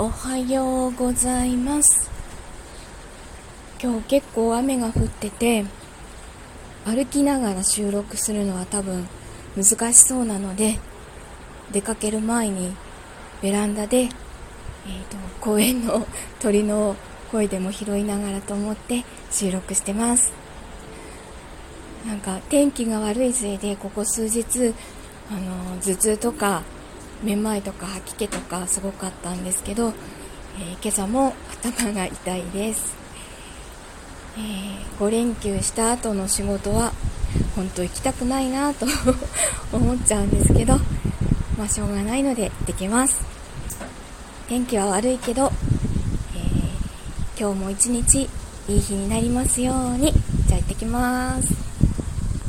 おはようございます。今日結構雨が降ってて歩きながら収録するのは多分難しそうなので出かける前にベランダで、えーと、公園の鳥の声でも拾いながらと思って収録してます。なんか天気が悪いせいでここ数日あの頭痛とかめまいとか吐き気とかすごかったんですけど、えー、今朝も頭が痛いです、えー、5連休した後の仕事は本当行きたくないなと 思っちゃうんですけどまあしょうがないので行ってきます。天気は悪いけど、えー、今日も一日いい日になりますようにじゃあ行ってきます。